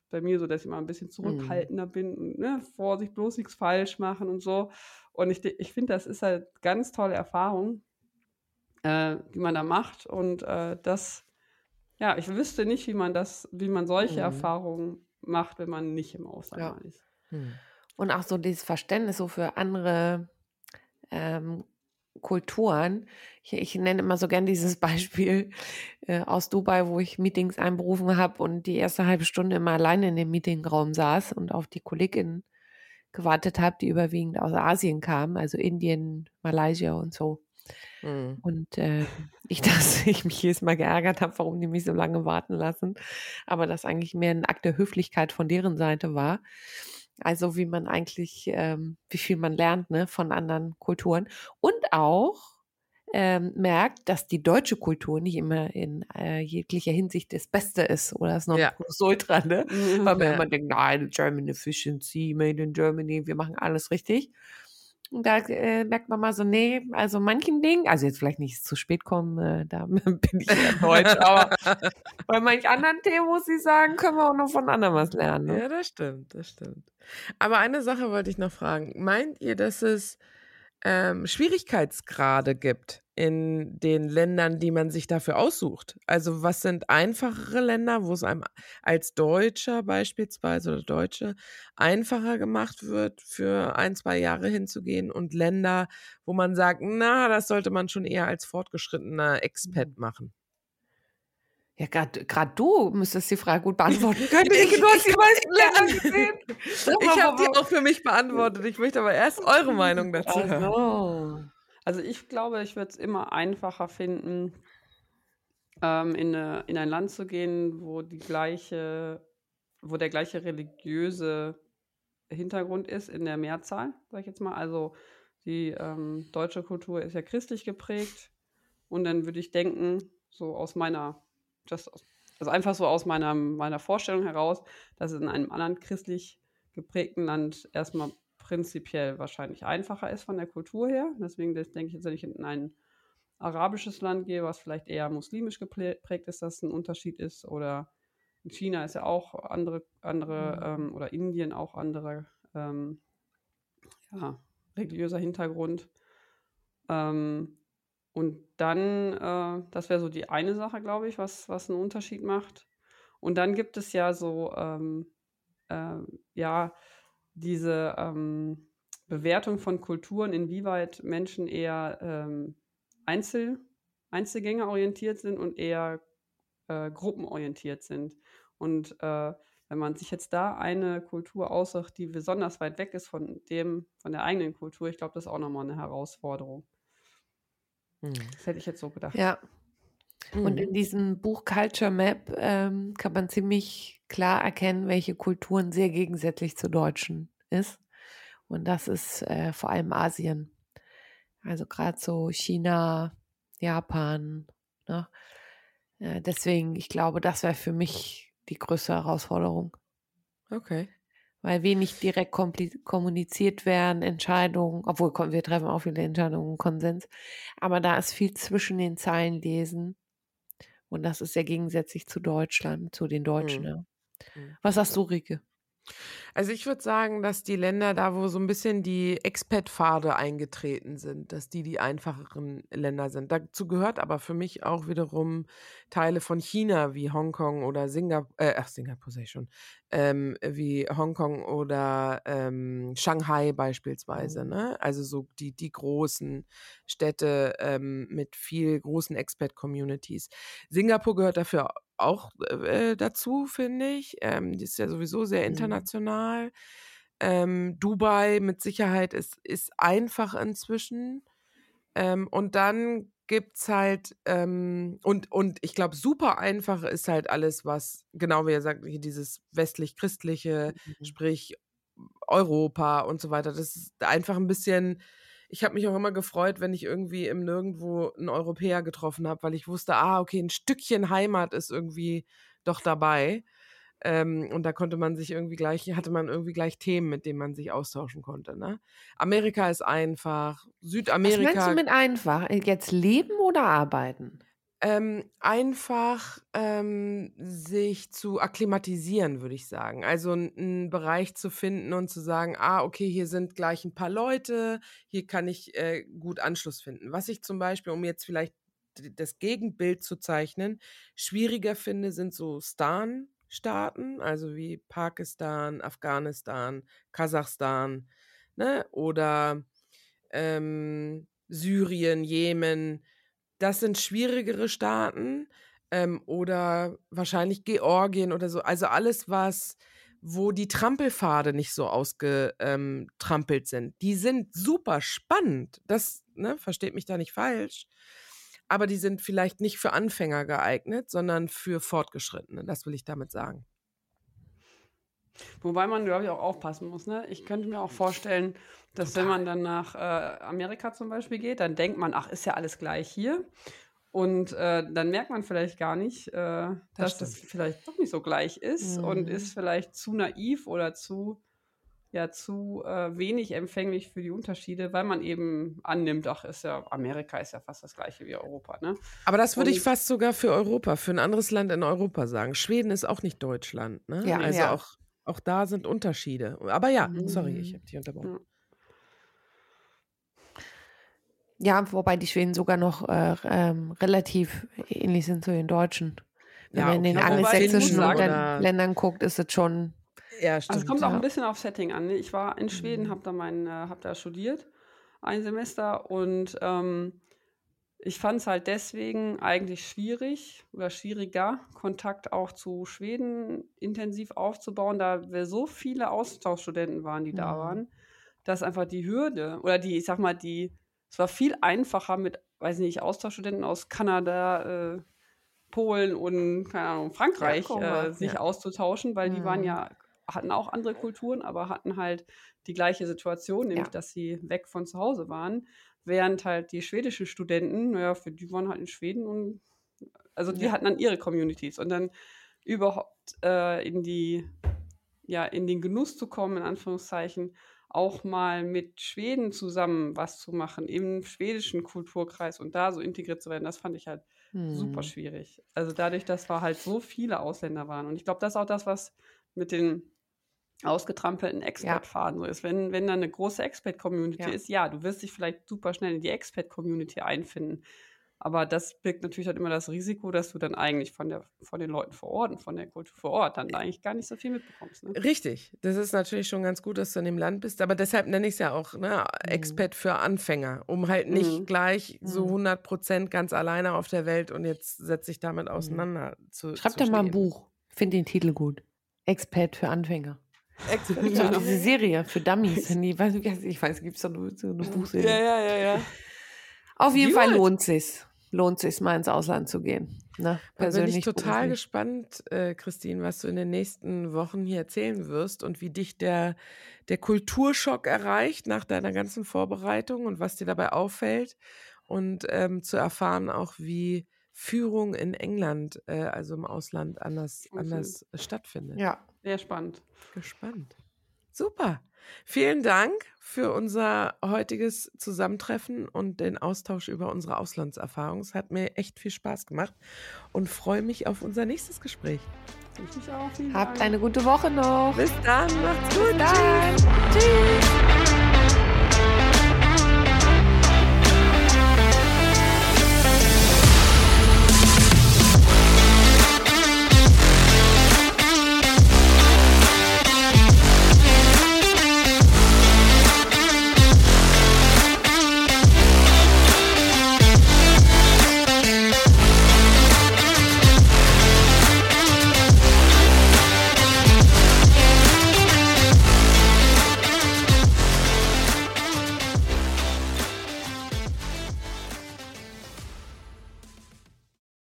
bei mir so, dass ich immer ein bisschen mhm. zurückhaltender mhm. bin und ne, Vorsicht, bloß nichts falsch machen und so. Und ich, ich finde, das ist halt ganz tolle Erfahrung, äh, die man da macht. Und äh, das, ja, ich wüsste nicht, wie man das, wie man solche mhm. Erfahrungen macht, wenn man nicht im Ausland ja. ist. Hm. Und auch so dieses Verständnis so für andere ähm, Kulturen. Ich, ich, nenne immer so gern dieses Beispiel äh, aus Dubai, wo ich Meetings einberufen habe und die erste halbe Stunde immer alleine in dem Meetingraum saß und auf die Kolleginnen gewartet habe, die überwiegend aus Asien kamen, also Indien, Malaysia und so. Mhm. Und äh, ich, dass ich mich jedes Mal geärgert habe, warum die mich so lange warten lassen. Aber das eigentlich mehr ein Akt der Höflichkeit von deren Seite war. Also wie man eigentlich, ähm, wie viel man lernt ne, von anderen Kulturen. Und auch ähm, merkt, dass die deutsche Kultur nicht immer in äh, jeglicher Hinsicht das Beste ist oder das Nonplusultra, ja. ne? Mhm, Weil man ja. immer denkt, nein, German Efficiency, Made in Germany, wir machen alles richtig. Und da äh, merkt man mal so, nee, also manchen Dingen, also jetzt vielleicht nicht zu spät kommen, äh, da bin ich ja deutsch, aber bei manchen anderen Themen muss ich sagen, können wir auch noch von anderen was lernen. Ne? Ja, das stimmt, das stimmt. Aber eine Sache wollte ich noch fragen. Meint ihr, dass es ähm, Schwierigkeitsgrade gibt in den Ländern, die man sich dafür aussucht. Also was sind einfachere Länder, wo es einem als Deutscher beispielsweise oder Deutsche einfacher gemacht wird, für ein, zwei Jahre hinzugehen und Länder, wo man sagt, na, das sollte man schon eher als fortgeschrittener Expat mhm. machen. Ja, gerade du müsstest die Frage gut beantworten können. Ich, du hast die meisten Länder gesehen. ich habe die auch für mich beantwortet. Ich möchte aber erst eure Meinung dazu hören. Also, also ich glaube, ich würde es immer einfacher finden, ähm, in, eine, in ein Land zu gehen, wo die gleiche, wo der gleiche religiöse Hintergrund ist in der Mehrzahl, sage ich jetzt mal. Also die ähm, deutsche Kultur ist ja christlich geprägt. Und dann würde ich denken, so aus meiner das, also einfach so aus meiner, meiner Vorstellung heraus, dass es in einem anderen christlich geprägten Land erstmal prinzipiell wahrscheinlich einfacher ist von der Kultur her. Deswegen denke ich jetzt, wenn ich in ein arabisches Land gehe, was vielleicht eher muslimisch geprägt ist, dass ein Unterschied ist. Oder in China ist ja auch andere, andere mhm. ähm, oder Indien auch andere ähm, ja, religiöser Hintergrund. Ähm, und dann, äh, das wäre so die eine Sache, glaube ich, was, was einen Unterschied macht. Und dann gibt es ja so, ähm, äh, ja, diese ähm, Bewertung von Kulturen, inwieweit Menschen eher ähm, Einzel, Einzelgänger orientiert sind und eher äh, gruppenorientiert sind. Und äh, wenn man sich jetzt da eine Kultur aussucht, die besonders weit weg ist von dem, von der eigenen Kultur, ich glaube, das ist auch nochmal eine Herausforderung. Hm. Das hätte ich jetzt so gedacht. Ja. Und in mhm. diesem Buch Culture Map ähm, kann man ziemlich klar erkennen, welche Kulturen sehr gegensätzlich zu Deutschen ist. Und das ist äh, vor allem Asien. Also gerade so China, Japan. Ne? Äh, deswegen, ich glaube, das wäre für mich die größte Herausforderung. Okay weil wenig direkt kommuniziert werden, Entscheidungen, obwohl wir treffen auch viele Entscheidungen, Konsens, aber da ist viel zwischen den Zeilen lesen und das ist sehr gegensätzlich zu Deutschland, zu den Deutschen. Mhm. Ja. Mhm. Was sagst du, Rike? Also ich würde sagen, dass die Länder da, wo so ein bisschen die Expat-Pfade eingetreten sind, dass die die einfacheren Länder sind. Dazu gehört aber für mich auch wiederum Teile von China wie Hongkong oder Singapur, äh, ach Singapur ich schon, ähm, wie Hongkong oder ähm, Shanghai beispielsweise. Mhm. Ne? Also so die, die großen Städte ähm, mit viel großen Expat-Communities. Singapur gehört dafür auch äh, dazu, finde ich. Ähm, die ist ja sowieso sehr mhm. international. Mhm. Ähm, Dubai mit Sicherheit ist, ist einfach inzwischen. Ähm, und dann gibt es halt, ähm, und, und ich glaube, super einfach ist halt alles, was, genau wie er sagt, hier dieses westlich-christliche, mhm. sprich Europa und so weiter. Das ist einfach ein bisschen, ich habe mich auch immer gefreut, wenn ich irgendwie im Nirgendwo einen Europäer getroffen habe, weil ich wusste, ah, okay, ein Stückchen Heimat ist irgendwie doch dabei. Ähm, und da konnte man sich irgendwie gleich, hatte man irgendwie gleich Themen, mit denen man sich austauschen konnte. Ne? Amerika ist einfach, Südamerika. Was meinst du mit einfach? Jetzt leben oder arbeiten? Ähm, einfach ähm, sich zu akklimatisieren, würde ich sagen. Also einen Bereich zu finden und zu sagen, ah, okay, hier sind gleich ein paar Leute, hier kann ich äh, gut Anschluss finden. Was ich zum Beispiel, um jetzt vielleicht das Gegenbild zu zeichnen, schwieriger finde, sind so Stan, Staaten, also wie Pakistan, Afghanistan, Kasachstan, ne? oder ähm, Syrien, Jemen. Das sind schwierigere Staaten ähm, oder wahrscheinlich Georgien oder so. Also alles, was wo die Trampelpfade nicht so ausgetrampelt sind. Die sind super spannend. Das, ne, versteht mich da nicht falsch aber die sind vielleicht nicht für Anfänger geeignet, sondern für Fortgeschrittene. Das will ich damit sagen. Wobei man, glaube ich, auch aufpassen muss. Ne? Ich könnte mir auch vorstellen, dass Total. wenn man dann nach äh, Amerika zum Beispiel geht, dann denkt man, ach, ist ja alles gleich hier. Und äh, dann merkt man vielleicht gar nicht, äh, das dass es vielleicht doch nicht so gleich ist mhm. und ist vielleicht zu naiv oder zu ja zu äh, wenig empfänglich für die Unterschiede, weil man eben annimmt, ach, ist ja, Amerika ist ja fast das gleiche wie Europa. Ne? Aber das würde ich fast sogar für Europa, für ein anderes Land in Europa sagen. Schweden ist auch nicht Deutschland. Ne? Ja, also ja. Auch, auch da sind Unterschiede. Aber ja, mhm. sorry, ich habe dich unterbrochen. Ja. ja. wobei die Schweden sogar noch äh, ähm, relativ ähnlich sind zu den Deutschen. Wenn ja, man in den angelsächsischen Ländern guckt, ist es schon ja, stimmt. Also es kommt auch ein bisschen auf Setting an. Ne? Ich war in Schweden, mhm. habe da, mein, äh, hab da studiert, ein Semester und ähm, ich fand es halt deswegen eigentlich schwierig oder schwieriger, Kontakt auch zu Schweden intensiv aufzubauen, da wir so viele Austauschstudenten waren, die mhm. da waren, dass einfach die Hürde oder die, ich sag mal, die, es war viel einfacher mit, weiß nicht, Austauschstudenten aus Kanada, äh, Polen und, keine Ahnung, Frankreich ja, äh, sich ja. auszutauschen, weil mhm. die waren mhm. ja hatten auch andere Kulturen, aber hatten halt die gleiche Situation, nämlich ja. dass sie weg von zu Hause waren, während halt die schwedischen Studenten, naja, für die waren halt in Schweden und also die ja. hatten dann ihre Communities und dann überhaupt äh, in die, ja, in den Genuss zu kommen, in Anführungszeichen, auch mal mit Schweden zusammen was zu machen, im schwedischen Kulturkreis und da so integriert zu werden, das fand ich halt hm. super schwierig. Also dadurch, dass wir halt so viele Ausländer waren. Und ich glaube, das ist auch das, was mit den ausgetrampelten Expat-Faden ja. so ist. Wenn, wenn da eine große Expat-Community ja. ist, ja, du wirst dich vielleicht super schnell in die Expat-Community einfinden. Aber das birgt natürlich halt immer das Risiko, dass du dann eigentlich von, der, von den Leuten vor Ort und von der Kultur vor Ort dann eigentlich gar nicht so viel mitbekommst. Ne? Richtig. Das ist natürlich schon ganz gut, dass du in dem Land bist. Aber deshalb nenne ich es ja auch ne, mhm. Expat für Anfänger, um halt nicht mhm. gleich so 100 mhm. Prozent ganz alleine auf der Welt und jetzt setze ich damit mhm. auseinander mhm. zu Schreib doch mal ein Buch. Finde den Titel gut. Expat für Anfänger. Expert. Ja. Diese Serie für Dummies. Ich weiß, ich weiß gibt es da nur so eine Buchserie. Ja, ja, ja, ja. Auf jeden Fall lohnt sich lohnt sich mal ins Ausland zu gehen. Ne? Persönlich. bin ich total beruflich. gespannt, äh, Christine, was du in den nächsten Wochen hier erzählen wirst und wie dich der, der Kulturschock erreicht nach deiner ganzen Vorbereitung und was dir dabei auffällt und ähm, zu erfahren auch, wie Führung in England, äh, also im Ausland, anders, anders stattfindet. Ja, sehr spannend. Gespannt. Super. Vielen Dank für unser heutiges Zusammentreffen und den Austausch über unsere Auslandserfahrung. Es hat mir echt viel Spaß gemacht und freue mich auf unser nächstes Gespräch. Ich mich auch. Habt Dank. eine gute Woche noch. Bis dann. Macht's gut. Bis dann. Tschüss. Tschüss.